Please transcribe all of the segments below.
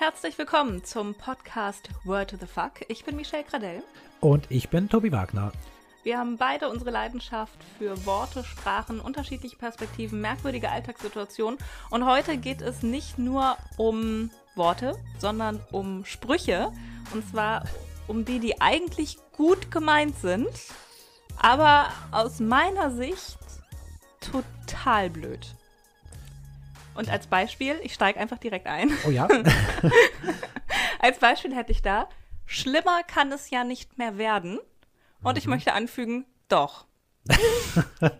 Herzlich willkommen zum Podcast Word to the Fuck. Ich bin Michelle Gradell. Und ich bin Tobi Wagner. Wir haben beide unsere Leidenschaft für Worte, Sprachen, unterschiedliche Perspektiven, merkwürdige Alltagssituationen. Und heute geht es nicht nur um Worte, sondern um Sprüche. Und zwar um die, die eigentlich gut gemeint sind, aber aus meiner Sicht total blöd. Und als Beispiel, ich steige einfach direkt ein. Oh ja. als Beispiel hätte ich da, schlimmer kann es ja nicht mehr werden. Und mhm. ich möchte anfügen, doch.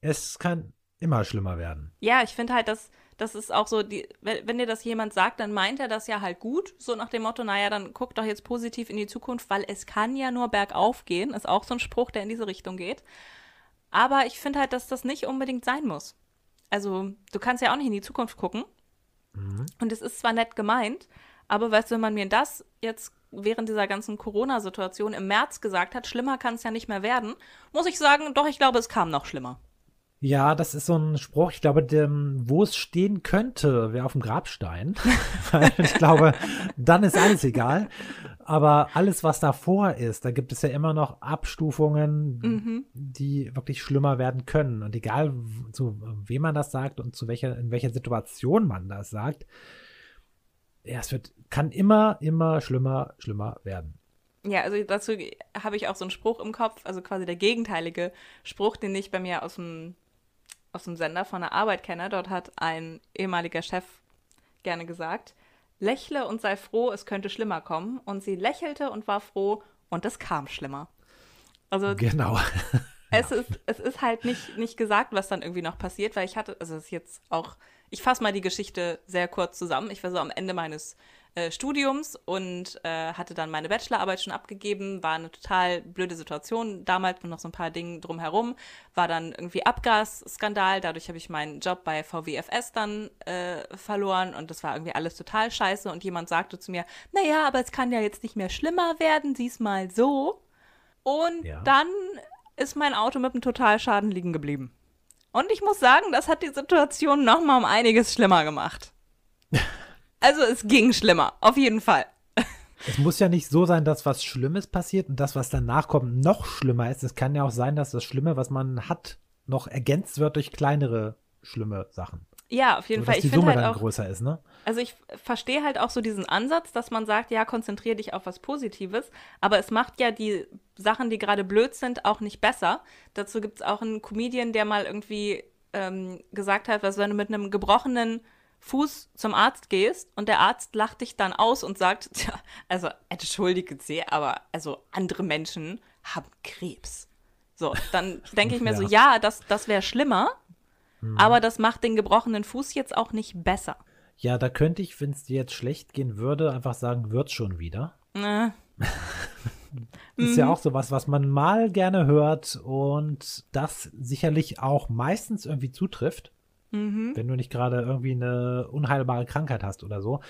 es kann immer schlimmer werden. Ja, ich finde halt, dass das ist auch so, die, wenn dir das jemand sagt, dann meint er das ja halt gut, so nach dem Motto, naja, dann guck doch jetzt positiv in die Zukunft, weil es kann ja nur bergauf gehen, ist auch so ein Spruch, der in diese Richtung geht. Aber ich finde halt, dass das nicht unbedingt sein muss also du kannst ja auch nicht in die Zukunft gucken. Mhm. Und es ist zwar nett gemeint, aber weißt du, wenn man mir das jetzt während dieser ganzen Corona-Situation im März gesagt hat, schlimmer kann es ja nicht mehr werden, muss ich sagen, doch, ich glaube, es kam noch schlimmer. Ja, das ist so ein Spruch, ich glaube, dem, wo es stehen könnte, wäre auf dem Grabstein. ich glaube, dann ist alles egal. Aber alles, was davor ist, da gibt es ja immer noch Abstufungen, mhm. die wirklich schlimmer werden können. Und egal, zu wem man das sagt und zu welcher, in welcher Situation man das sagt, ja, es wird, kann immer, immer schlimmer, schlimmer werden. Ja, also dazu habe ich auch so einen Spruch im Kopf, also quasi der gegenteilige Spruch, den ich bei mir aus dem, aus dem Sender von der Arbeit kenne. Dort hat ein ehemaliger Chef gerne gesagt, Lächle und sei froh, es könnte schlimmer kommen. Und sie lächelte und war froh und es kam schlimmer. Also genau. es, ist, es ist halt nicht, nicht gesagt, was dann irgendwie noch passiert, weil ich hatte, also es ist jetzt auch, ich fasse mal die Geschichte sehr kurz zusammen. Ich war so am Ende meines äh, Studiums und äh, hatte dann meine Bachelorarbeit schon abgegeben. War eine total blöde Situation damals mit noch so ein paar Dingen drumherum. War dann irgendwie Abgasskandal. Dadurch habe ich meinen Job bei VWFS dann äh, verloren und das war irgendwie alles total scheiße. Und jemand sagte zu mir, naja, aber es kann ja jetzt nicht mehr schlimmer werden, sieh's mal so. Und ja. dann ist mein Auto mit einem Totalschaden liegen geblieben. Und ich muss sagen, das hat die Situation noch mal um einiges schlimmer gemacht. Also es ging schlimmer, auf jeden Fall. Es muss ja nicht so sein, dass was Schlimmes passiert und das, was danach kommt, noch schlimmer ist. Es kann ja auch sein, dass das Schlimme, was man hat, noch ergänzt wird durch kleinere schlimme Sachen. Ja, auf jeden so, Fall. Dass die ich Summe halt dann auch, größer ist, ne? Also ich verstehe halt auch so diesen Ansatz, dass man sagt, ja, konzentriere dich auf was Positives, aber es macht ja die Sachen, die gerade blöd sind, auch nicht besser. Dazu gibt es auch einen Comedian, der mal irgendwie ähm, gesagt hat, was wenn du mit einem gebrochenen Fuß zum Arzt gehst und der Arzt lacht dich dann aus und sagt, tja, also entschuldige sehr, aber also andere Menschen haben Krebs. So, dann denke ich mir ja. so, ja, das, das wäre schlimmer, hm. aber das macht den gebrochenen Fuß jetzt auch nicht besser. Ja, da könnte ich, wenn es dir jetzt schlecht gehen würde, einfach sagen, wird schon wieder. Äh. ist mhm. ja auch sowas, was man mal gerne hört und das sicherlich auch meistens irgendwie zutrifft. Mhm. Wenn du nicht gerade irgendwie eine unheilbare Krankheit hast oder so.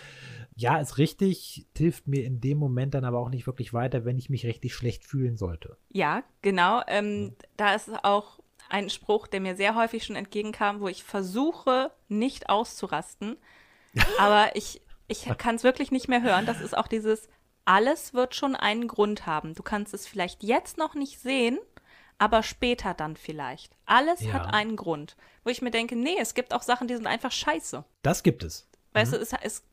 Ja, ist richtig, hilft mir in dem Moment dann aber auch nicht wirklich weiter, wenn ich mich richtig schlecht fühlen sollte. Ja, genau. Ähm, mhm. Da ist auch ein Spruch, der mir sehr häufig schon entgegenkam, wo ich versuche, nicht auszurasten. aber ich, ich kann es wirklich nicht mehr hören. Das ist auch dieses, alles wird schon einen Grund haben. Du kannst es vielleicht jetzt noch nicht sehen, aber später dann vielleicht. Alles ja. hat einen Grund. Wo ich mir denke, nee, es gibt auch Sachen, die sind einfach scheiße. Das gibt es. Weißt mhm. du, es ist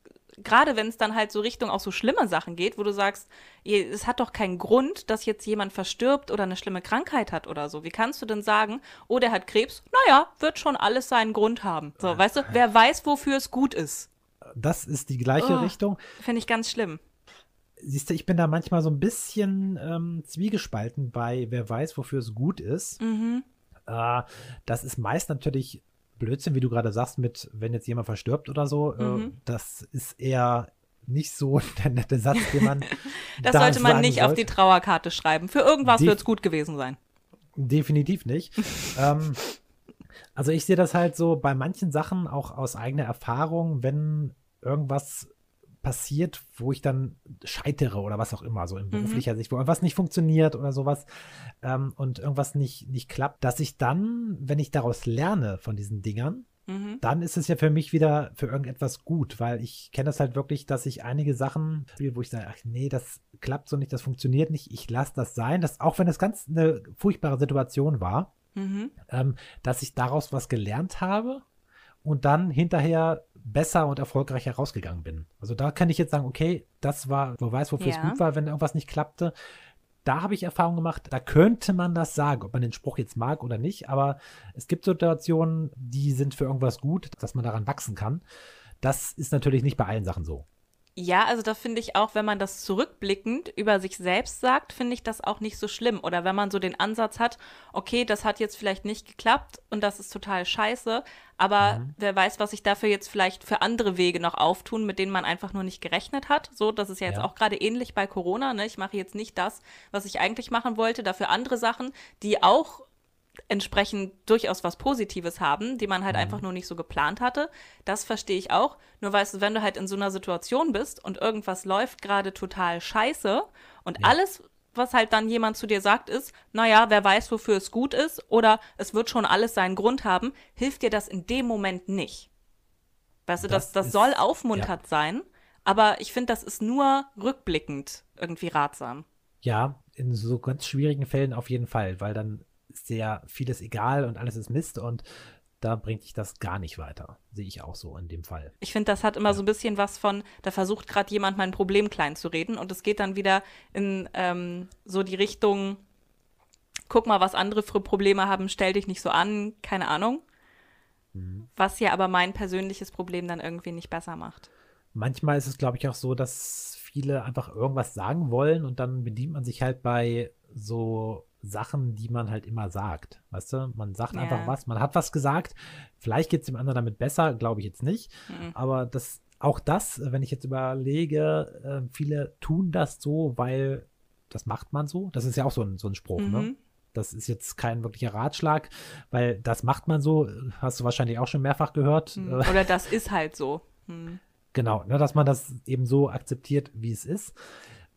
gerade wenn es dann halt so Richtung auch so schlimme Sachen geht, wo du sagst, es hat doch keinen Grund, dass jetzt jemand verstirbt oder eine schlimme Krankheit hat oder so. Wie kannst du denn sagen, oh, der hat Krebs? Naja, wird schon alles seinen Grund haben. So, weißt du, wer weiß, wofür es gut ist. Das ist die gleiche oh, Richtung. Finde ich ganz schlimm siehst du, ich bin da manchmal so ein bisschen ähm, zwiegespalten bei, wer weiß, wofür es gut ist. Mhm. Äh, das ist meist natürlich Blödsinn, wie du gerade sagst, mit, wenn jetzt jemand verstirbt oder so. Äh, mhm. Äh, das ist eher nicht so der nette Satz, den man. das da sollte man nicht sollte. auf die Trauerkarte schreiben. Für irgendwas wird es gut gewesen sein. Definitiv nicht. ähm, also ich sehe das halt so bei manchen Sachen auch aus eigener Erfahrung, wenn irgendwas passiert, wo ich dann scheitere oder was auch immer, so in mhm. beruflicher mhm. Sicht, wo irgendwas nicht funktioniert oder sowas ähm, und irgendwas nicht, nicht klappt, dass ich dann, wenn ich daraus lerne von diesen Dingern, mhm. dann ist es ja für mich wieder für irgendetwas gut, weil ich kenne das halt wirklich, dass ich einige Sachen, wo ich sage, ach nee, das klappt so nicht, das funktioniert nicht, ich lasse das sein, dass, auch wenn das ganz eine furchtbare Situation war, mhm. ähm, dass ich daraus was gelernt habe und dann hinterher besser und erfolgreicher rausgegangen bin. Also da kann ich jetzt sagen, okay, das war, wo weiß, wofür ja. es gut war, wenn irgendwas nicht klappte da habe ich Erfahrung gemacht, da könnte man das sagen, ob man den Spruch jetzt mag oder nicht, aber es gibt Situationen, die sind für irgendwas gut, dass man daran wachsen kann. Das ist natürlich nicht bei allen Sachen so. Ja, also da finde ich auch, wenn man das zurückblickend über sich selbst sagt, finde ich das auch nicht so schlimm. Oder wenn man so den Ansatz hat, okay, das hat jetzt vielleicht nicht geklappt und das ist total scheiße, aber mhm. wer weiß, was sich dafür jetzt vielleicht für andere Wege noch auftun, mit denen man einfach nur nicht gerechnet hat. So, das ist ja jetzt ja. auch gerade ähnlich bei Corona. Ne? Ich mache jetzt nicht das, was ich eigentlich machen wollte, dafür andere Sachen, die auch entsprechend durchaus was Positives haben, die man halt mhm. einfach nur nicht so geplant hatte. Das verstehe ich auch. Nur weißt du, wenn du halt in so einer Situation bist und irgendwas läuft gerade total scheiße und ja. alles, was halt dann jemand zu dir sagt, ist, naja, wer weiß, wofür es gut ist oder es wird schon alles seinen Grund haben, hilft dir das in dem Moment nicht. Weißt du, das, das, das ist, soll aufmunternd ja. sein, aber ich finde, das ist nur rückblickend irgendwie ratsam. Ja, in so ganz schwierigen Fällen auf jeden Fall, weil dann sehr vieles egal und alles ist Mist und da bringt dich das gar nicht weiter. Sehe ich auch so in dem Fall. Ich finde, das hat immer ja. so ein bisschen was von, da versucht gerade jemand mein Problem klein zu reden und es geht dann wieder in ähm, so die Richtung, guck mal, was andere für Probleme haben, stell dich nicht so an, keine Ahnung. Mhm. Was ja aber mein persönliches Problem dann irgendwie nicht besser macht. Manchmal ist es, glaube ich, auch so, dass viele einfach irgendwas sagen wollen und dann bedient man sich halt bei so Sachen, die man halt immer sagt. Weißt du, man sagt ja. einfach was, man hat was gesagt. Vielleicht geht es dem anderen damit besser, glaube ich jetzt nicht. Mhm. Aber das, auch das, wenn ich jetzt überlege, äh, viele tun das so, weil das macht man so. Das ist ja auch so ein, so ein Spruch, ne? mhm. ne? Das ist jetzt kein wirklicher Ratschlag, weil das macht man so, hast du wahrscheinlich auch schon mehrfach gehört. Mhm. Oder das ist halt so. Mhm. Genau, ne, dass man das eben so akzeptiert, wie es ist.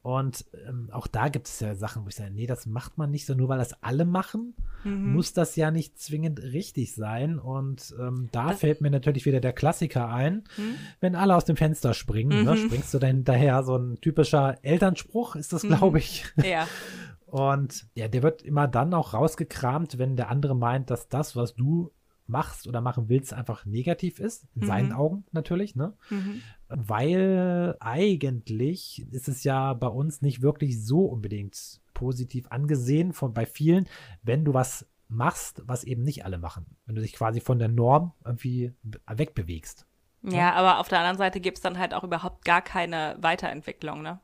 Und ähm, auch da gibt es ja Sachen, wo ich sage, nee, das macht man nicht so, nur weil das alle machen, mhm. muss das ja nicht zwingend richtig sein. Und ähm, da das fällt mir natürlich wieder der Klassiker ein, mhm. wenn alle aus dem Fenster springen, ne, mhm. ne, springst du dann hinterher. So ein typischer Elternspruch ist das, glaube mhm. ich. Ja. Und ja, der wird immer dann auch rausgekramt, wenn der andere meint, dass das, was du machst oder machen willst, einfach negativ ist. In mhm. seinen Augen natürlich, ne? Mhm. Weil eigentlich ist es ja bei uns nicht wirklich so unbedingt positiv angesehen von bei vielen, wenn du was machst, was eben nicht alle machen. Wenn du dich quasi von der Norm irgendwie wegbewegst. Ja, ja aber auf der anderen Seite gibt es dann halt auch überhaupt gar keine Weiterentwicklung, ne?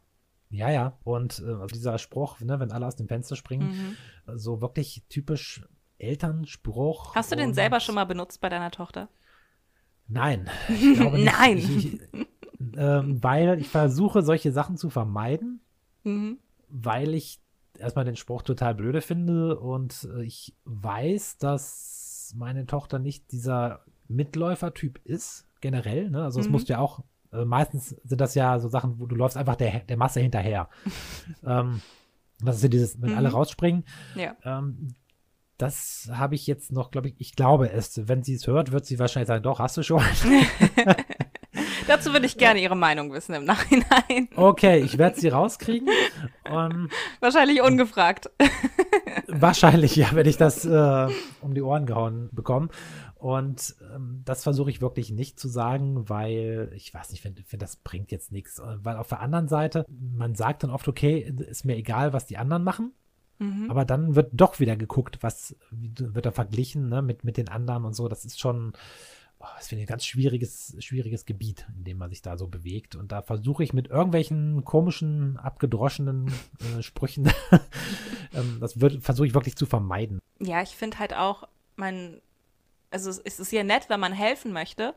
Ja, ja. Und äh, dieser Spruch, ne, wenn alle aus dem Fenster springen, mhm. so wirklich typisch Elternspruch. Hast du den selber schon mal benutzt bei deiner Tochter? Nein. Nein. Ich, ich, ähm, weil ich versuche, solche Sachen zu vermeiden, mhm. weil ich erstmal den Spruch total blöde finde und äh, ich weiß, dass meine Tochter nicht dieser Mitläufertyp ist, generell. Ne? Also, es mhm. musst du ja auch, äh, meistens sind das ja so Sachen, wo du läufst einfach der, der Masse hinterher. ähm, das ist ja dieses, wenn mhm. alle rausspringen. Ja. Ähm, das habe ich jetzt noch, glaube ich, ich glaube es. Wenn sie es hört, wird sie wahrscheinlich sagen, doch, hast du schon. Dazu würde ich gerne Ihre Meinung wissen im Nachhinein. Okay, ich werde sie rauskriegen. Um, wahrscheinlich ungefragt. wahrscheinlich, ja, wenn ich das äh, um die Ohren gehauen bekomme. Und ähm, das versuche ich wirklich nicht zu sagen, weil ich weiß nicht, finde, find, das bringt jetzt nichts. Weil auf der anderen Seite, man sagt dann oft, okay, ist mir egal, was die anderen machen. Mhm. Aber dann wird doch wieder geguckt, was wird da verglichen ne, mit, mit den anderen und so. Das ist schon, oh, das finde ich ein ganz schwieriges, schwieriges Gebiet, in dem man sich da so bewegt. Und da versuche ich mit irgendwelchen komischen, abgedroschenen äh, Sprüchen, ähm, das versuche ich wirklich zu vermeiden. Ja, ich finde halt auch, mein, also es ist ja nett, wenn man helfen möchte.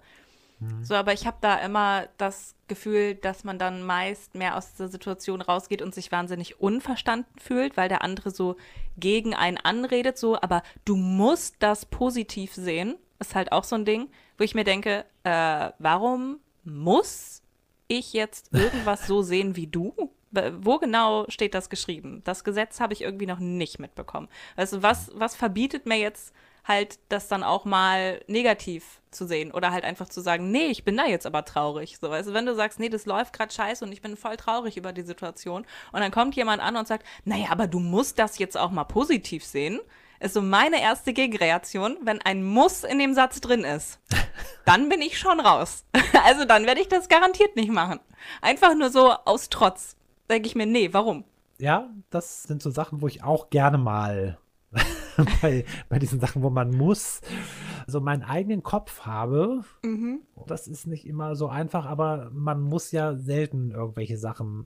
Mhm. So, aber ich habe da immer das Gefühl, dass man dann meist mehr aus der Situation rausgeht und sich wahnsinnig unverstanden fühlt, weil der andere so gegen einen anredet, so, aber du musst das positiv sehen, ist halt auch so ein Ding, wo ich mir denke, äh, warum muss ich jetzt irgendwas so sehen wie du? Wo genau steht das geschrieben? Das Gesetz habe ich irgendwie noch nicht mitbekommen. Also was, was verbietet mir jetzt halt das dann auch mal negativ zu sehen oder halt einfach zu sagen, nee, ich bin da jetzt aber traurig. So, also wenn du sagst, nee, das läuft gerade scheiße und ich bin voll traurig über die Situation und dann kommt jemand an und sagt, naja, aber du musst das jetzt auch mal positiv sehen, ist so meine erste Gegenreaktion, wenn ein Muss in dem Satz drin ist. Dann bin ich schon raus. Also dann werde ich das garantiert nicht machen. Einfach nur so aus Trotz. Denke ich mir, nee, warum? Ja, das sind so Sachen, wo ich auch gerne mal bei, bei diesen Sachen, wo man muss, so meinen eigenen Kopf habe. Mhm. Das ist nicht immer so einfach, aber man muss ja selten irgendwelche Sachen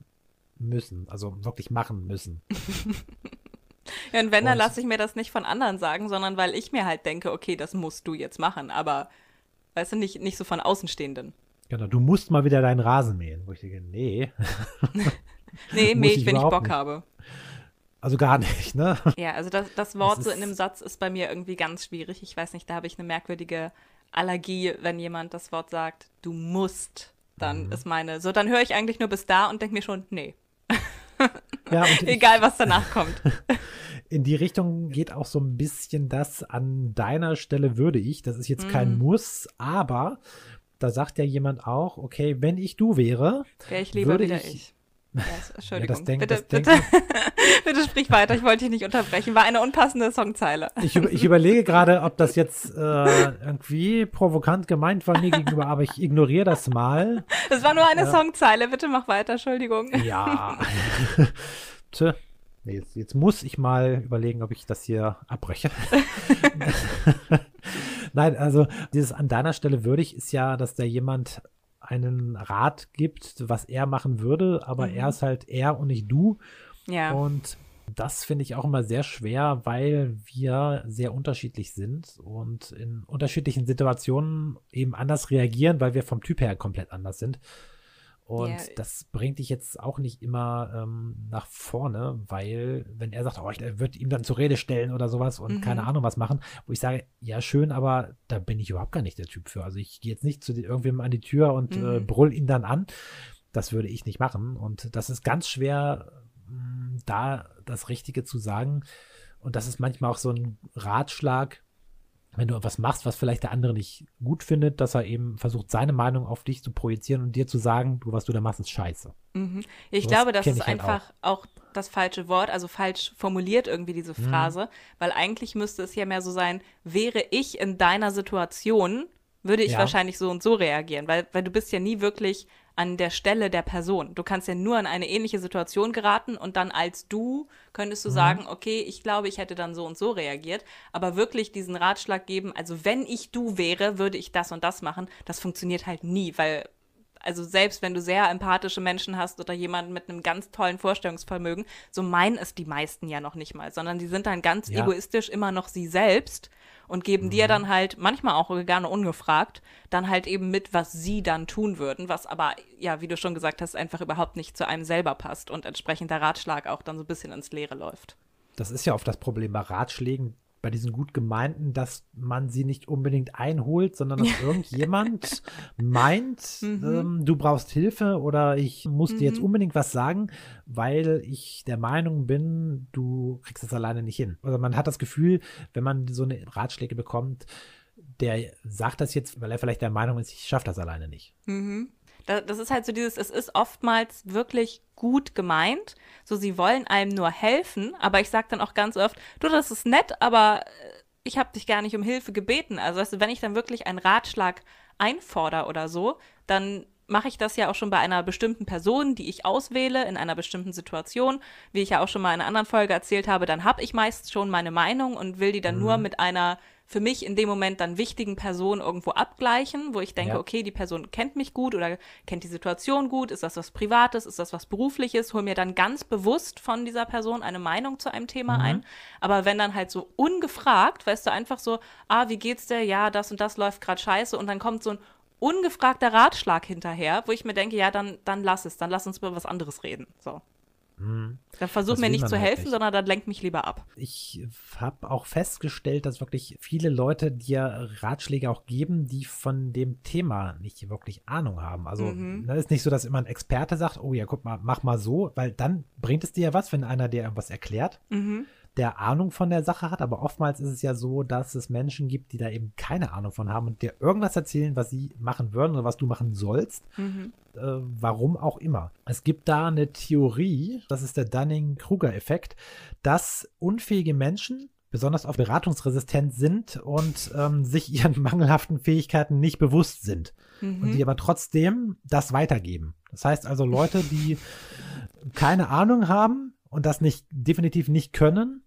müssen, also wirklich machen müssen. ja, und wenn, dann lasse ich mir das nicht von anderen sagen, sondern weil ich mir halt denke, okay, das musst du jetzt machen, aber weißt du, nicht, nicht so von Außenstehenden. Genau, du musst mal wieder deinen Rasen mähen. Wo ich denke, nee. nee, mähe ich, wenn ich Bock nicht. habe. Also gar nicht, ne? Ja, also das, das Wort das so in einem Satz ist bei mir irgendwie ganz schwierig. Ich weiß nicht, da habe ich eine merkwürdige Allergie, wenn jemand das Wort sagt, du musst, dann mhm. ist meine, so dann höre ich eigentlich nur bis da und denke mir schon, nee. Ja, Egal, was danach kommt. In die Richtung geht auch so ein bisschen das an deiner Stelle würde ich. Das ist jetzt kein mhm. Muss, aber da sagt ja jemand auch, okay, wenn ich du wäre, wäre ich lieber wieder ich, ich. Entschuldigung. Ja, denk, bitte, bitte, bitte sprich weiter, ich wollte dich nicht unterbrechen. War eine unpassende Songzeile. Ich, ich überlege gerade, ob das jetzt äh, irgendwie provokant gemeint war mir gegenüber, aber ich ignoriere das mal. Das war nur eine äh, Songzeile, bitte mach weiter, Entschuldigung. Ja. Tö. Jetzt, jetzt muss ich mal überlegen, ob ich das hier abbreche. Nein, also dieses an deiner Stelle würdig ist ja, dass da jemand einen Rat gibt, was er machen würde, aber mhm. er ist halt er und nicht du. Ja. Und das finde ich auch immer sehr schwer, weil wir sehr unterschiedlich sind und in unterschiedlichen Situationen eben anders reagieren, weil wir vom Typ her komplett anders sind. Und yeah. das bringt dich jetzt auch nicht immer ähm, nach vorne, weil wenn er sagt, oh, ich würde ihm dann zur Rede stellen oder sowas und mhm. keine Ahnung was machen, wo ich sage, ja schön, aber da bin ich überhaupt gar nicht der Typ für. Also ich gehe jetzt nicht zu irgendwem an die Tür und äh, mhm. äh, brüll ihn dann an. Das würde ich nicht machen. Und das ist ganz schwer, mh, da das Richtige zu sagen. Und das ist manchmal auch so ein Ratschlag, wenn du etwas machst, was vielleicht der andere nicht gut findet, dass er eben versucht, seine Meinung auf dich zu projizieren und dir zu sagen, du, was du da machst, ist scheiße. Mhm. Ich so glaube, das ist halt einfach auch. auch. das falsche Wort, also falsch formuliert irgendwie diese mhm. Phrase, mhm. weil eigentlich müsste es ja mehr so sein, wäre ich in deiner Situation, würde ich ja. wahrscheinlich so und so reagieren, weil, weil du bist ja nie wirklich an der Stelle der Person. Du kannst ja nur in eine ähnliche Situation geraten und dann als du könntest du mhm. sagen, okay, ich glaube, ich hätte dann so und so reagiert, aber wirklich diesen Ratschlag geben, also wenn ich du wäre, würde ich das und das machen, das funktioniert halt nie, weil also selbst wenn du sehr empathische Menschen hast oder jemanden mit einem ganz tollen Vorstellungsvermögen, so meinen es die meisten ja noch nicht mal, sondern die sind dann ganz ja. egoistisch immer noch sie selbst und geben mhm. dir dann halt, manchmal auch gerne ungefragt, dann halt eben mit, was sie dann tun würden, was aber, ja, wie du schon gesagt hast, einfach überhaupt nicht zu einem selber passt und entsprechend der Ratschlag auch dann so ein bisschen ins Leere läuft. Das ist ja oft das Problem bei Ratschlägen, bei diesen gut gemeinten, dass man sie nicht unbedingt einholt, sondern dass irgendjemand meint, mhm. ähm, du brauchst Hilfe oder ich muss mhm. dir jetzt mhm. unbedingt was sagen, weil ich der Meinung bin, du kriegst das alleine nicht hin. Oder man hat das Gefühl, wenn man so eine Ratschläge bekommt, der sagt das jetzt, weil er vielleicht der Meinung ist, ich schaffe das alleine nicht. Mhm das ist halt so dieses, es ist oftmals wirklich gut gemeint. So, sie wollen einem nur helfen, aber ich sage dann auch ganz oft, du, das ist nett, aber äh, ich habe dich gar nicht um Hilfe gebeten. Also, weißt du, wenn ich dann wirklich einen Ratschlag einfordere oder so, dann mache ich das ja auch schon bei einer bestimmten Person, die ich auswähle, in einer bestimmten Situation. Wie ich ja auch schon mal in einer anderen Folge erzählt habe, dann habe ich meist schon meine Meinung und will die dann mhm. nur mit einer für mich in dem Moment dann wichtigen Person irgendwo abgleichen, wo ich denke, ja. okay, die Person kennt mich gut oder kennt die Situation gut, ist das was Privates, ist das was Berufliches, hol mir dann ganz bewusst von dieser Person eine Meinung zu einem Thema mhm. ein. Aber wenn dann halt so ungefragt, weißt du, einfach so, ah, wie geht's dir? Ja, das und das läuft gerade scheiße und dann kommt so ein ungefragter Ratschlag hinterher, wo ich mir denke, ja, dann, dann lass es, dann lass uns über was anderes reden. So. Hm. Dann versuch mir nicht zu helfen, nicht. sondern dann lenk mich lieber ab. Ich habe auch festgestellt, dass wirklich viele Leute dir Ratschläge auch geben, die von dem Thema nicht wirklich Ahnung haben. Also mhm. ne, ist nicht so, dass immer ein Experte sagt, oh ja, guck mal, mach mal so, weil dann bringt es dir ja was, wenn einer dir irgendwas erklärt. Mhm der Ahnung von der Sache hat, aber oftmals ist es ja so, dass es Menschen gibt, die da eben keine Ahnung von haben und dir irgendwas erzählen, was sie machen würden oder was du machen sollst. Mhm. Äh, warum auch immer. Es gibt da eine Theorie, das ist der Dunning-Kruger-Effekt, dass unfähige Menschen besonders auf beratungsresistent sind und ähm, sich ihren mangelhaften Fähigkeiten nicht bewusst sind. Mhm. Und die aber trotzdem das weitergeben. Das heißt also Leute, die keine Ahnung haben und das nicht definitiv nicht können,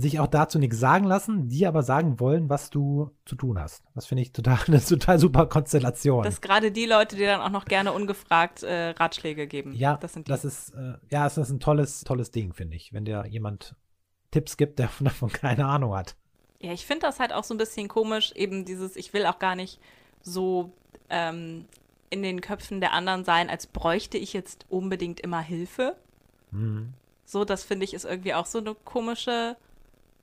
sich auch dazu nichts sagen lassen, die aber sagen wollen, was du zu tun hast. Das finde ich total eine total super Konstellation. Dass gerade die Leute, die dann auch noch gerne ungefragt äh, Ratschläge geben. Ja, das, sind die. das ist äh, ja, das ist ein tolles tolles Ding, finde ich, wenn dir jemand Tipps gibt, der davon keine Ahnung hat. Ja, ich finde das halt auch so ein bisschen komisch, eben dieses, ich will auch gar nicht so ähm, in den Köpfen der anderen sein, als bräuchte ich jetzt unbedingt immer Hilfe. Mhm. So, das finde ich ist irgendwie auch so eine komische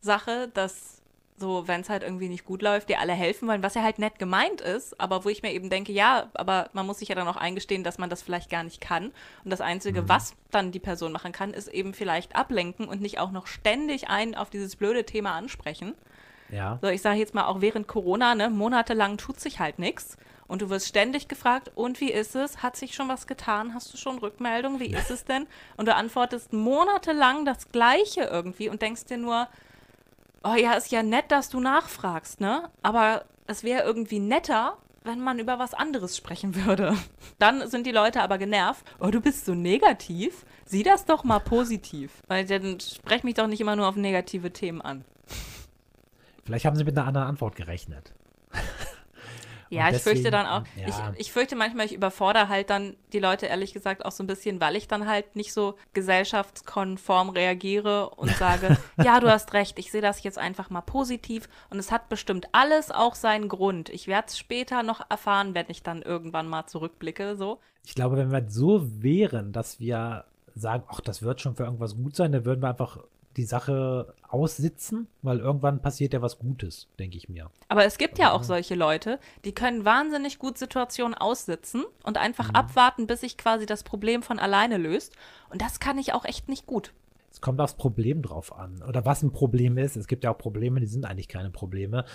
Sache, dass so, wenn es halt irgendwie nicht gut läuft, dir alle helfen wollen, was ja halt nett gemeint ist, aber wo ich mir eben denke, ja, aber man muss sich ja dann auch eingestehen, dass man das vielleicht gar nicht kann. Und das Einzige, mhm. was dann die Person machen kann, ist eben vielleicht ablenken und nicht auch noch ständig einen auf dieses blöde Thema ansprechen. Ja. So, ich sage jetzt mal auch während Corona, ne, monatelang tut sich halt nichts. Und du wirst ständig gefragt, und wie ist es? Hat sich schon was getan? Hast du schon Rückmeldung? Wie ist es denn? Und du antwortest monatelang das Gleiche irgendwie und denkst dir nur, oh ja, ist ja nett, dass du nachfragst, ne? Aber es wäre irgendwie netter, wenn man über was anderes sprechen würde. Dann sind die Leute aber genervt. Oh, du bist so negativ. Sieh das doch mal positiv. Weil dann sprech mich doch nicht immer nur auf negative Themen an. Vielleicht haben sie mit einer anderen Antwort gerechnet. Ja, ich fürchte dann auch, ja. ich, ich fürchte manchmal, ich überfordere halt dann die Leute ehrlich gesagt auch so ein bisschen, weil ich dann halt nicht so gesellschaftskonform reagiere und sage, ja, du hast recht, ich sehe das jetzt einfach mal positiv und es hat bestimmt alles auch seinen Grund. Ich werde es später noch erfahren, wenn ich dann irgendwann mal zurückblicke, so. Ich glaube, wenn wir so wären, dass wir sagen, ach, das wird schon für irgendwas gut sein, dann würden wir einfach die Sache aussitzen, weil irgendwann passiert ja was Gutes, denke ich mir. Aber es gibt ja auch solche Leute, die können wahnsinnig gut Situationen aussitzen und einfach mhm. abwarten, bis sich quasi das Problem von alleine löst. Und das kann ich auch echt nicht gut. Es kommt aufs Problem drauf an. Oder was ein Problem ist. Es gibt ja auch Probleme, die sind eigentlich keine Probleme.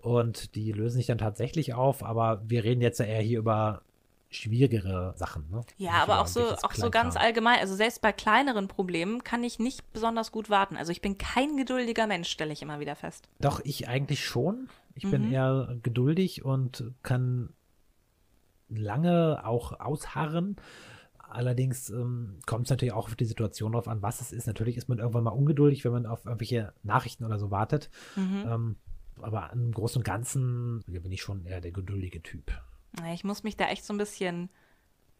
Und die lösen sich dann tatsächlich auf. Aber wir reden jetzt ja eher hier über schwierigere Sachen. Ne? Ja, aber auch so, auch so ganz allgemein. Also selbst bei kleineren Problemen kann ich nicht besonders gut warten. Also ich bin kein geduldiger Mensch, stelle ich immer wieder fest. Doch, ich eigentlich schon. Ich mhm. bin eher geduldig und kann lange auch ausharren. Allerdings ähm, kommt es natürlich auch auf die Situation drauf an, was es ist. Natürlich ist man irgendwann mal ungeduldig, wenn man auf irgendwelche Nachrichten oder so wartet. Mhm. Ähm, aber im Großen und Ganzen bin ich schon eher der geduldige Typ. Ich muss mich da echt so ein bisschen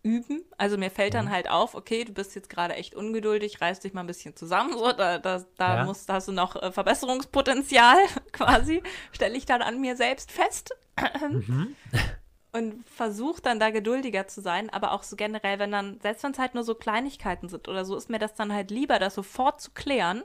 üben. Also mir fällt dann mhm. halt auf, okay, du bist jetzt gerade echt ungeduldig, reiß dich mal ein bisschen zusammen. So, da, da, da ja. musst, da hast du noch äh, Verbesserungspotenzial quasi, stelle ich dann an mir selbst fest. Mhm. Und versuche dann da geduldiger zu sein, aber auch so generell, wenn dann, selbst wenn es halt nur so Kleinigkeiten sind oder so, ist mir das dann halt lieber, das sofort zu klären,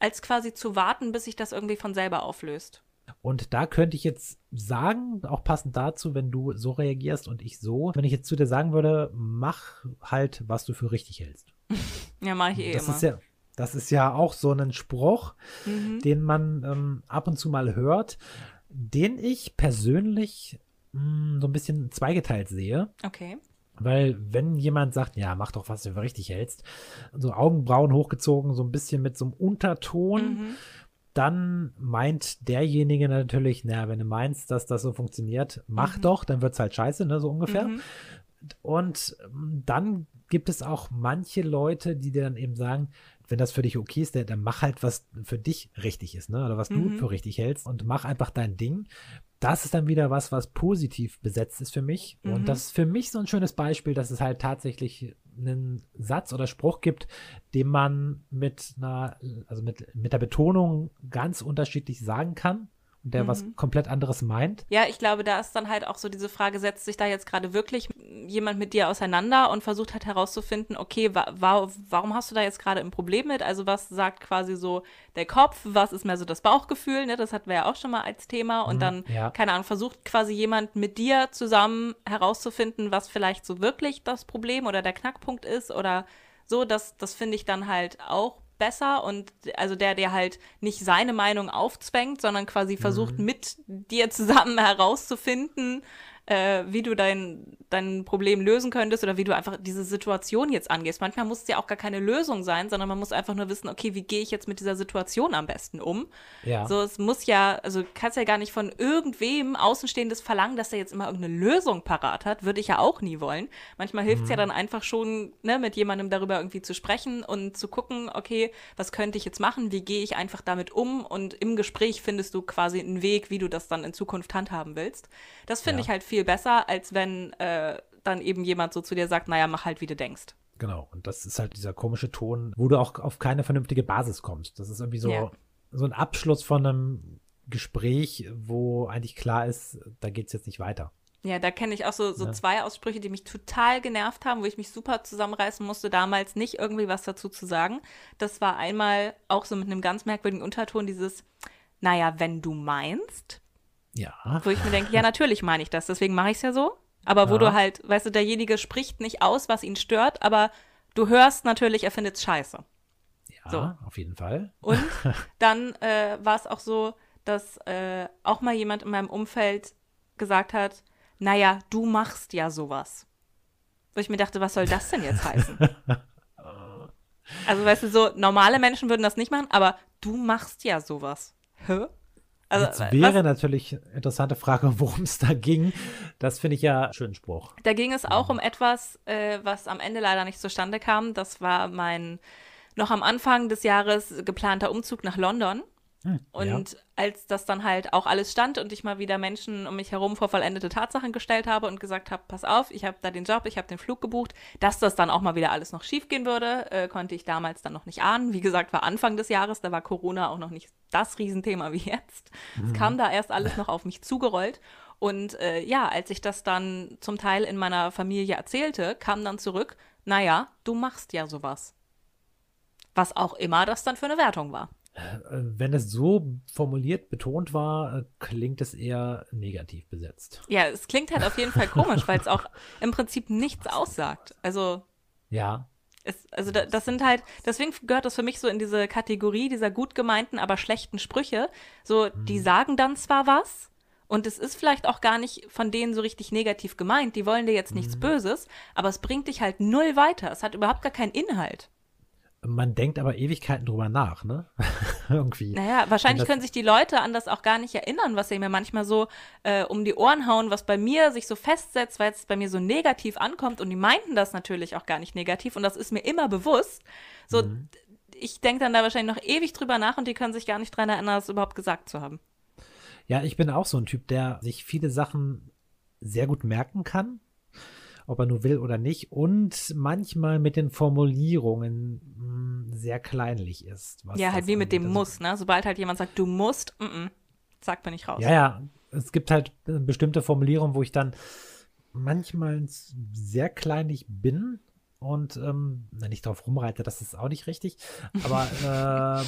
als quasi zu warten, bis sich das irgendwie von selber auflöst. Und da könnte ich jetzt sagen, auch passend dazu, wenn du so reagierst und ich so, wenn ich jetzt zu dir sagen würde, mach halt, was du für richtig hältst. ja, mach ich eh das immer. Ist ja, das ist ja auch so ein Spruch, mhm. den man ähm, ab und zu mal hört, den ich persönlich mh, hm, so ein bisschen zweigeteilt sehe. Okay. Weil wenn jemand sagt, ja, mach doch, was du für richtig hältst, so Augenbrauen hochgezogen, so ein bisschen mit so einem Unterton, mhm dann meint derjenige natürlich, naja, wenn du meinst, dass das so funktioniert, mach mhm. doch, dann wird es halt scheiße, ne, so ungefähr. Mhm. Und ähm, dann gibt es auch manche Leute, die dir dann eben sagen, wenn das für dich okay ist, dann mach halt, was für dich richtig ist, ne? Oder was mhm. du für richtig hältst und mach einfach dein Ding. Das ist dann wieder was, was positiv besetzt ist für mich. Und mhm. das ist für mich so ein schönes Beispiel, dass es halt tatsächlich einen Satz oder Spruch gibt, den man mit einer, also mit, mit der Betonung ganz unterschiedlich sagen kann der mhm. was komplett anderes meint. Ja, ich glaube, da ist dann halt auch so diese Frage, setzt sich da jetzt gerade wirklich jemand mit dir auseinander und versucht halt herauszufinden, okay, wa wa warum hast du da jetzt gerade ein Problem mit? Also was sagt quasi so der Kopf, was ist mehr so das Bauchgefühl, ne? Das hatten wir ja auch schon mal als Thema und mhm, dann, ja. keine Ahnung, versucht quasi jemand mit dir zusammen herauszufinden, was vielleicht so wirklich das Problem oder der Knackpunkt ist oder so, das, das finde ich dann halt auch besser und also der, der halt nicht seine Meinung aufzwängt, sondern quasi versucht Mhm. mit dir zusammen herauszufinden, äh, wie du dein, dein Problem lösen könntest oder wie du einfach diese Situation jetzt angehst. Manchmal muss es ja auch gar keine Lösung sein, sondern man muss einfach nur wissen, okay, wie gehe ich jetzt mit dieser Situation am besten um? Ja. So, es muss ja, also du kannst ja gar nicht von irgendwem Außenstehendes verlangen, dass er jetzt immer irgendeine Lösung parat hat. Würde ich ja auch nie wollen. Manchmal hilft es ja dann einfach schon, ne, mit jemandem darüber irgendwie zu sprechen und zu gucken, okay, was könnte ich jetzt machen? Wie gehe ich einfach damit um? Und im Gespräch findest du quasi einen Weg, wie du das dann in Zukunft handhaben willst. Das finde Ja. ich halt viel besser, als wenn äh, dann eben jemand so zu dir sagt, naja, mach halt, wie du denkst. Genau, und das ist halt dieser komische Ton, wo du auch auf keine vernünftige Basis kommst. Das ist irgendwie so, Ja. so ein Abschluss von einem Gespräch, wo eigentlich klar ist, da geht es jetzt nicht weiter. Ja, da kenne ich auch so, so Ja. zwei Aussprüche, die mich total genervt haben, wo ich mich super zusammenreißen musste, damals nicht irgendwie was dazu zu sagen. Das war einmal auch so mit einem ganz merkwürdigen Unterton dieses, naja, wenn du meinst, Ja. wo ich mir denke, ja, natürlich meine ich das, deswegen mache ich es ja so. Aber wo Ja. du halt, weißt du, derjenige spricht nicht aus, was ihn stört, aber du hörst natürlich, er findet es scheiße. Ja, So. auf jeden Fall. Und dann äh, war es auch so, dass äh, auch mal jemand in meinem Umfeld gesagt hat, naja, du machst ja sowas. Wo ich mir dachte, was soll das denn jetzt heißen? Also, weißt du, so normale Menschen würden das nicht machen, aber du machst ja sowas. Hä? Also, Jetzt was, wäre natürlich eine interessante Frage, worum es da ging. Das finde ich ja einen schönen Spruch. Da ging es auch um etwas, äh, was am Ende leider nicht zustande kam. Das war mein noch am Anfang des Jahres geplanter Umzug nach London. Hm, Und als das dann halt auch alles stand und ich mal wieder Menschen um mich herum vor vollendete Tatsachen gestellt habe und gesagt habe, pass auf, ich habe da den Job, ich habe den Flug gebucht, dass das dann auch mal wieder alles noch schief gehen würde, äh, konnte ich damals dann noch nicht ahnen. Wie gesagt, war Anfang des Jahres, da war Corona auch noch nicht das Riesenthema wie jetzt. Es kam da erst alles noch auf mich zugerollt. Und äh, ja, als ich das dann zum Teil in meiner Familie erzählte, kam dann zurück, naja, du machst ja sowas. Was auch immer das dann für eine Wertung war. Äh, Wenn es so formuliert, betont war, äh, klingt es eher negativ besetzt. Ja, es klingt halt auf jeden Fall komisch, weil es auch im Prinzip nichts aussagt. Also, Ja, es, also da, das sind halt, deswegen gehört das für mich so in diese Kategorie dieser gut gemeinten, aber schlechten Sprüche. So, die sagen dann zwar was und es ist vielleicht auch gar nicht von denen so richtig negativ gemeint, die wollen dir jetzt nichts Böses, aber es bringt dich halt null weiter. Es hat überhaupt gar keinen Inhalt. Man denkt aber Ewigkeiten drüber nach, ne? Irgendwie. Naja, wahrscheinlich können sich die Leute an das auch gar nicht erinnern, was sie mir manchmal so äh, um die Ohren hauen, was bei mir sich so festsetzt, weil es bei mir so negativ ankommt. Und die meinten das natürlich auch gar nicht negativ. Und das ist mir immer bewusst. So, Mhm. ich denke dann da wahrscheinlich noch ewig drüber nach und die können sich gar nicht dran erinnern, das überhaupt gesagt zu haben. Ja, ich bin auch so ein Typ, der sich viele Sachen sehr gut merken kann, ob er nur will oder nicht, und manchmal mit den Formulierungen mh, sehr kleinlich ist. was ja, halt wie mit dem Also- Muss, ne? Sobald halt jemand sagt, du musst, mm -mm, zack, bin ich raus. Ja, ja, es gibt halt äh, bestimmte Formulierungen, wo ich dann manchmal sehr kleinlich bin und ähm, na, nicht drauf rumreite, das ist auch nicht richtig. Aber äh,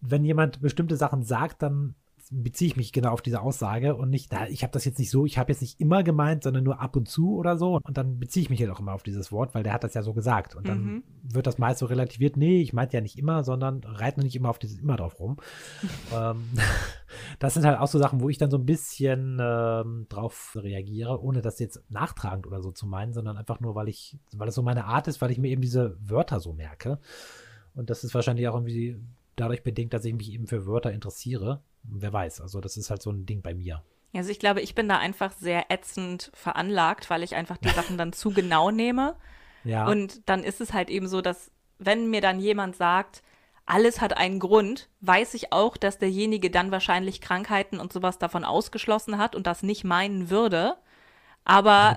wenn jemand bestimmte Sachen sagt, dann beziehe ich mich genau auf diese Aussage und nicht, na, ich habe das jetzt nicht so, ich habe jetzt nicht immer gemeint, sondern nur ab und zu oder so. Und dann beziehe ich mich halt auch immer auf dieses Wort, weil der hat das ja so gesagt. Und dann Mhm. wird das meist so relativiert, nee, ich meinte ja nicht immer, sondern reite nicht immer auf dieses immer drauf rum. ähm, das sind halt auch so Sachen, wo ich dann so ein bisschen ähm, drauf reagiere, ohne das jetzt nachtragend oder so zu meinen, sondern einfach nur, weil ich, weil es so meine Art ist, weil ich mir eben diese Wörter so merke. Und das ist wahrscheinlich auch irgendwie dadurch bedingt, dass ich mich eben für Wörter interessiere. Wer weiß, also das ist halt so ein Ding bei mir. Also ich glaube, ich bin da einfach sehr ätzend veranlagt, weil ich einfach die Sachen dann zu genau nehme. Ja, Und dann ist es halt eben so, dass wenn mir dann jemand sagt, alles hat einen Grund, weiß ich auch, dass derjenige dann wahrscheinlich Krankheiten und sowas davon ausgeschlossen hat und das nicht meinen würde. Aber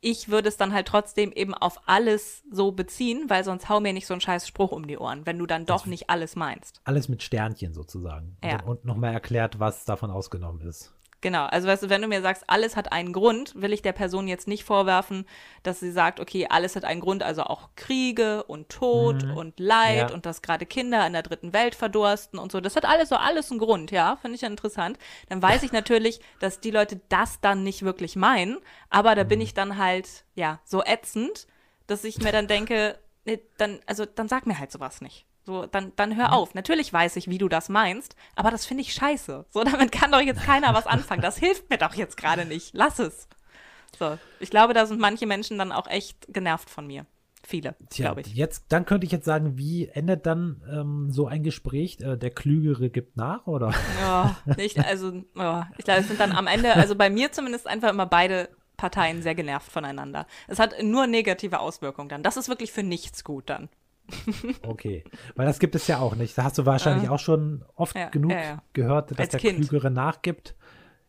ich würde es dann halt trotzdem eben auf alles so beziehen, weil sonst hau mir nicht so einen scheiß Spruch um die Ohren, wenn du dann doch nicht alles meinst. alles mit Sternchen sozusagen. Ja. Und, und nochmal erklärt, was davon ausgenommen ist. Genau, also weißt du, wenn du mir sagst, alles hat einen Grund, will ich der Person jetzt nicht vorwerfen, dass sie sagt, okay, alles hat einen Grund, also auch Kriege und Tod Mhm. und Leid Ja. und dass gerade Kinder in der dritten Welt verdursten und so. Das hat alles so alles einen Grund, ja, finde ich ja interessant. Dann weiß ich natürlich, dass die Leute das dann nicht wirklich meinen, aber da Mhm. bin ich dann halt, ja, so ätzend, dass ich mir dann denke, nee, dann, also dann sag mir halt sowas nicht. So, dann, dann hör auf. Natürlich weiß ich, wie du das meinst, aber das finde ich scheiße. So, damit kann doch jetzt keiner was anfangen. Das hilft mir doch jetzt gerade nicht. Lass es. So, ich glaube, da sind manche Menschen dann auch echt genervt von mir. Viele, glaube ich. Jetzt, dann könnte ich jetzt sagen, wie endet dann ähm, so ein Gespräch? Äh, der Klügere gibt nach, oder? Ja, nicht, also, ja, ich glaube, es sind dann am Ende, also bei mir zumindest einfach immer beide Parteien sehr genervt voneinander. Es hat nur negative Auswirkungen dann. Das ist wirklich für nichts gut dann. Okay, weil das gibt es ja auch nicht. Da hast du wahrscheinlich äh, auch schon oft ja, genug ja, ja. gehört, dass Als der kind. Klügere nachgibt.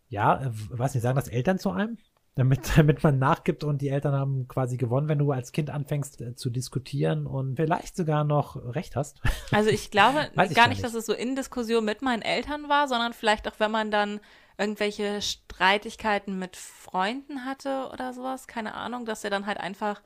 Ja, äh, weiß nicht, sagen das Eltern zu einem? Damit, damit man nachgibt und die Eltern haben quasi gewonnen, wenn du als Kind anfängst äh, zu diskutieren und vielleicht sogar noch recht hast. Also ich glaube gar, gar nicht, dass es so in Diskussion mit meinen Eltern war, sondern vielleicht auch, wenn man dann irgendwelche Streitigkeiten mit Freunden hatte oder sowas, keine Ahnung, dass er dann halt einfach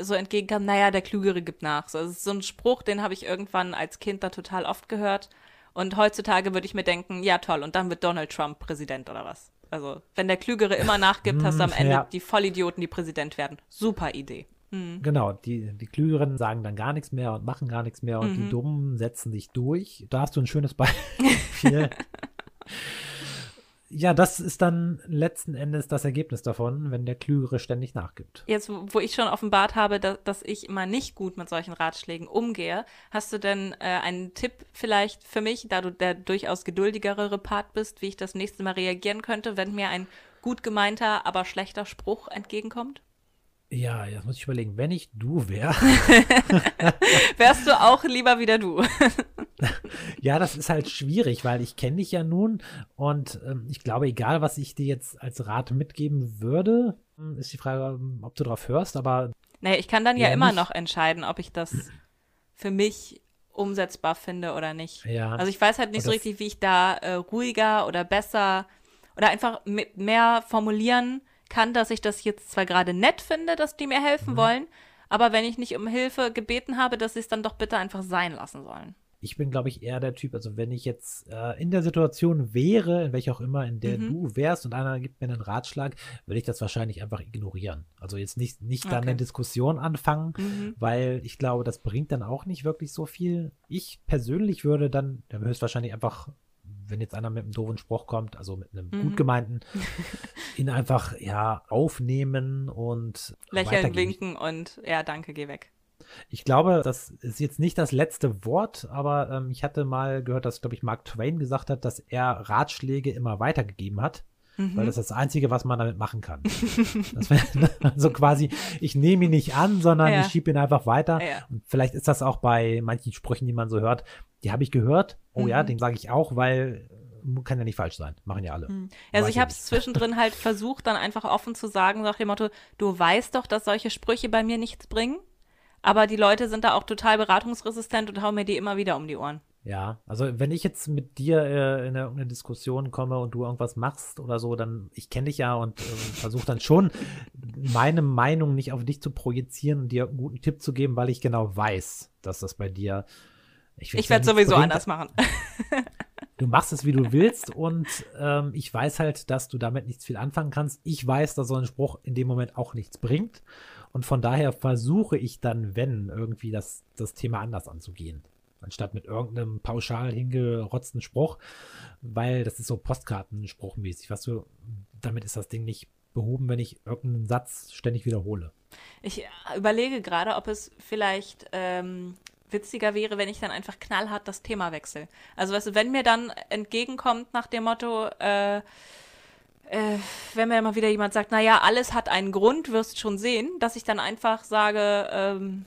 so entgegenkam, naja, der Klügere gibt nach. So, das ist so ein Spruch, den habe ich irgendwann als Kind da total oft gehört. Und heutzutage würde ich mir denken, ja toll, und dann wird Donald Trump Präsident oder was. Also, wenn der Klügere immer nachgibt, hast du am Ende ja. die Vollidioten, die Präsident werden. Super Idee. Mhm. Genau, die, die Klügeren sagen dann gar nichts mehr und machen gar nichts mehr und mhm. die Dummen setzen sich durch. Da hast du ein schönes Beispiel. ja, das ist dann letzten Endes das Ergebnis davon, wenn der Klügere ständig nachgibt. Jetzt, wo ich schon offenbart habe, dass, dass ich immer nicht gut mit solchen Ratschlägen umgehe, hast du denn äh, einen Tipp vielleicht für mich, da du der durchaus geduldigere Part bist, wie ich das nächste Mal reagieren könnte, wenn mir ein gut gemeinter, aber schlechter Spruch entgegenkommt? Ja, jetzt muss ich überlegen, wenn ich du wäre. Wärst du auch lieber wieder du? ja, das ist halt schwierig, weil ich kenne dich ja nun und ähm, ich glaube, egal was ich dir jetzt als Rat mitgeben würde, hm, ist die Frage, ob du drauf hörst, aber. Naja, ich kann dann ja immer nicht. noch entscheiden, ob ich das für mich umsetzbar finde oder nicht. Ja. Also ich weiß halt nicht so richtig, wie ich da äh, ruhiger oder besser oder einfach mehr formulieren kann, dass ich das jetzt zwar gerade nett finde, dass die mir helfen mhm. wollen, aber wenn ich nicht um Hilfe gebeten habe, dass sie es dann doch bitte einfach sein lassen sollen. Ich bin, glaube ich, eher der Typ, also wenn ich jetzt äh, in der Situation wäre, in welcher auch immer, in der mhm. du wärst und einer gibt mir einen Ratschlag, würde ich das wahrscheinlich einfach ignorieren. Also jetzt nicht, nicht dann okay. eine Diskussion anfangen, mhm. weil ich glaube, das bringt dann auch nicht wirklich so viel. Ich persönlich würde dann, dann höchstwahrscheinlich einfach wenn jetzt einer mit einem doofen Spruch kommt, also mit einem mhm. gut gemeinten, ihn einfach ja aufnehmen und lächeln, winken und ja, danke, geh weg. Ich glaube, das ist jetzt nicht das letzte Wort, aber ähm, ich hatte mal gehört, dass, glaube ich, Mark Twain gesagt hat, dass er Ratschläge immer weitergegeben hat. Mhm. Weil das ist das Einzige, was man damit machen kann. wär, also quasi, ich nehme ihn nicht an, sondern ja. ich schiebe ihn einfach weiter. Ja. Und vielleicht ist das auch bei manchen Sprüchen, die man so hört, die habe ich gehört. Oh mhm. ja, den sage ich auch, weil äh, kann ja nicht falsch sein. Machen ja alle. Mhm. Also ich habe es zwischendrin halt versucht, dann einfach offen zu sagen, nach dem Motto, du weißt doch, dass solche Sprüche bei mir nichts bringen. Aber die Leute sind da auch total beratungsresistent und hauen mir die immer wieder um die Ohren. Ja, also wenn ich jetzt mit dir äh, in eine, eine, Diskussion komme und du irgendwas machst oder so, dann ich kenne dich ja und äh, versuche dann schon meine Meinung nicht auf dich zu projizieren und dir einen guten Tipp zu geben, weil ich genau weiß, dass das bei dir ich, ich werde sowieso bringt. anders machen. du machst es, wie du willst und ähm, ich weiß halt, dass du damit nichts viel anfangen kannst. Ich weiß, dass so ein Spruch in dem Moment auch nichts bringt und von daher versuche ich dann, wenn, irgendwie das, das Thema anders anzugehen. Anstatt mit irgendeinem pauschal hingerotzten Spruch, weil das ist so Postkartenspruchmäßig. Was du, damit ist das Ding nicht behoben, wenn ich irgendeinen Satz ständig wiederhole. Ich überlege gerade, ob es vielleicht ähm, witziger wäre, wenn ich dann einfach knallhart das Thema wechsle. Also, weißt du, wenn mir dann entgegenkommt nach dem Motto, äh, äh, wenn mir mal wieder jemand sagt, naja, alles hat einen Grund, wirst schon sehen, dass ich dann einfach sage, ähm,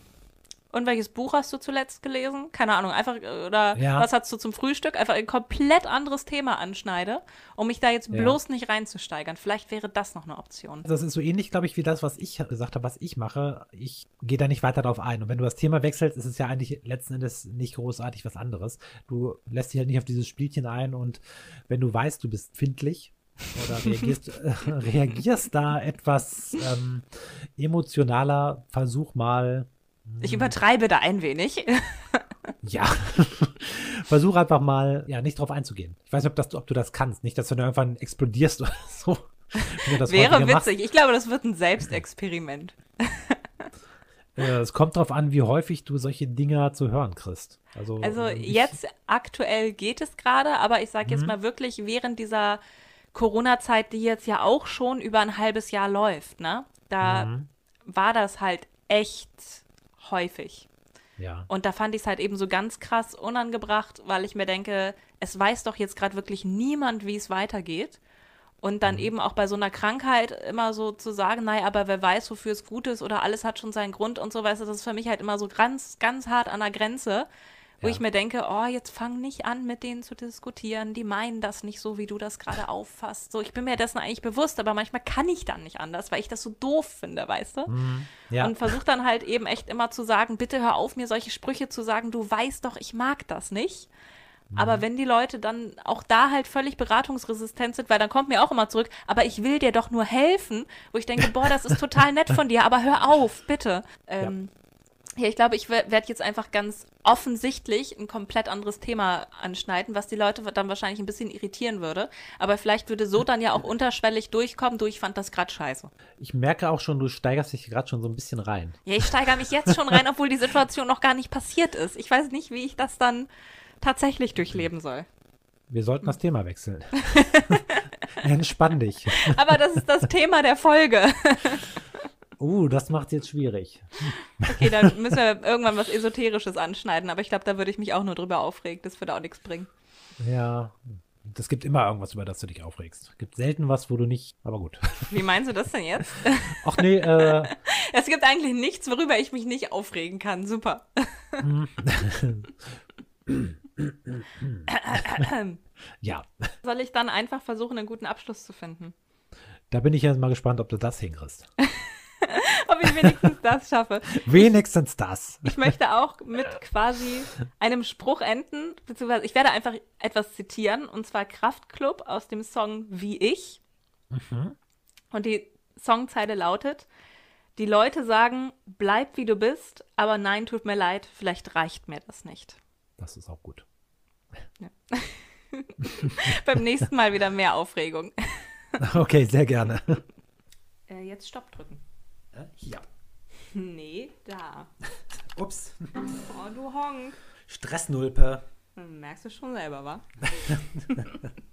und welches Buch hast du zuletzt gelesen? Keine Ahnung, einfach, oder ja. was hast du zum Frühstück? Einfach ein komplett anderes Thema anschneide, um mich da jetzt ja. bloß nicht reinzusteigern. Vielleicht wäre das noch eine Option. Das ist so ähnlich, glaube ich, wie das, was ich gesagt habe, was ich mache. Ich gehe da nicht weiter darauf ein. Und wenn du das Thema wechselst, ist es ja eigentlich letzten Endes nicht großartig was anderes. Du lässt dich halt nicht auf dieses Spielchen ein und wenn du weißt, du bist findlich, oder reagierst, reagierst da etwas ähm, emotionaler, versuch mal ich übertreibe da ein wenig. ja. Versuch einfach mal, ja, nicht drauf einzugehen. Ich weiß nicht, ob, das, ob du das kannst. Nicht, dass du dann irgendwann explodierst oder so. Wäre witzig. Machst. Ich glaube, das wird ein Selbstexperiment. Äh, es kommt darauf an, wie häufig du solche Dinger zu hören kriegst. Also, Also äh, ich- jetzt aktuell geht es gerade, aber ich sage Mhm. jetzt mal wirklich während dieser Corona-Zeit, die jetzt ja auch schon über ein halbes Jahr läuft, ne? Da Mhm. war das halt echt häufig. Ja. Und da fand ich es halt eben so ganz krass unangebracht, weil ich mir denke, es weiß doch jetzt gerade wirklich niemand, wie es weitergeht. Und Mhm. dann eben auch bei so einer Krankheit immer so zu sagen, naja, aber wer weiß, wofür es gut ist oder alles hat schon seinen Grund und so, weißt du, das ist für mich halt immer so ganz, ganz hart an der Grenze, wo Ja. ich mir denke, oh, jetzt fang nicht an, mit denen zu diskutieren, die meinen das nicht so, wie du das gerade auffasst. So, ich bin mir dessen eigentlich bewusst, aber manchmal kann ich dann nicht anders, weil ich das so doof finde, weißt du? Mhm. Ja. Und versuche dann halt eben echt immer zu sagen, bitte hör auf, mir solche Sprüche zu sagen, du weißt doch, ich mag das nicht. Aber Mhm. wenn die Leute dann auch da halt völlig beratungsresistent sind, weil dann kommt mir auch immer zurück, aber ich will dir doch nur helfen, wo ich denke, boah, das ist total nett von dir, aber hör auf, bitte. Ähm, ja. Ich glaube, ich werde jetzt einfach ganz offensichtlich ein komplett anderes Thema anschneiden, was die Leute dann wahrscheinlich ein bisschen irritieren würde. Aber vielleicht würde so dann ja auch unterschwellig durchkommen, du, ich fand das gerade scheiße. Ich merke auch schon, du steigerst dich gerade schon so ein bisschen rein. Ja, ich steigere mich jetzt schon rein, obwohl die Situation noch gar nicht passiert ist. Ich weiß nicht, wie ich das dann tatsächlich durchleben soll. Wir sollten das Thema wechseln. Entspann dich. Aber das ist das Thema der Folge. Uh, das macht jetzt schwierig. Okay, dann müssen wir irgendwann was Esoterisches anschneiden. Aber ich glaube, da würde ich mich auch nur drüber aufregen. Das würde auch nichts bringen. Ja. Es gibt immer irgendwas, über das du dich aufregst. Es gibt selten was, wo du nicht. Aber gut. Wie meinst du das denn jetzt? Ach nee, äh, Es gibt eigentlich nichts, worüber ich mich nicht aufregen kann. Super. ja. Soll ich dann einfach versuchen, einen guten Abschluss zu finden? Da bin ich jetzt mal gespannt, ob du das hinkriegst. Ob ich wenigstens das schaffe. Wenigstens das. Ich möchte auch mit quasi einem Spruch enden, beziehungsweise ich werde einfach etwas zitieren, und zwar Kraftklub aus dem Song Wie ich. Und die Songzeile lautet: Die Leute sagen, bleib wie du bist, aber nein, tut mir leid, vielleicht reicht mir das nicht. Das ist auch gut. Beim nächsten Mal wieder mehr Aufregung. Okay, sehr gerne. Äh, jetzt Stopp drücken. Ja. Nee, da. Ups. Oh, du Honk. Stressnulpe. Merkst du schon selber, wa?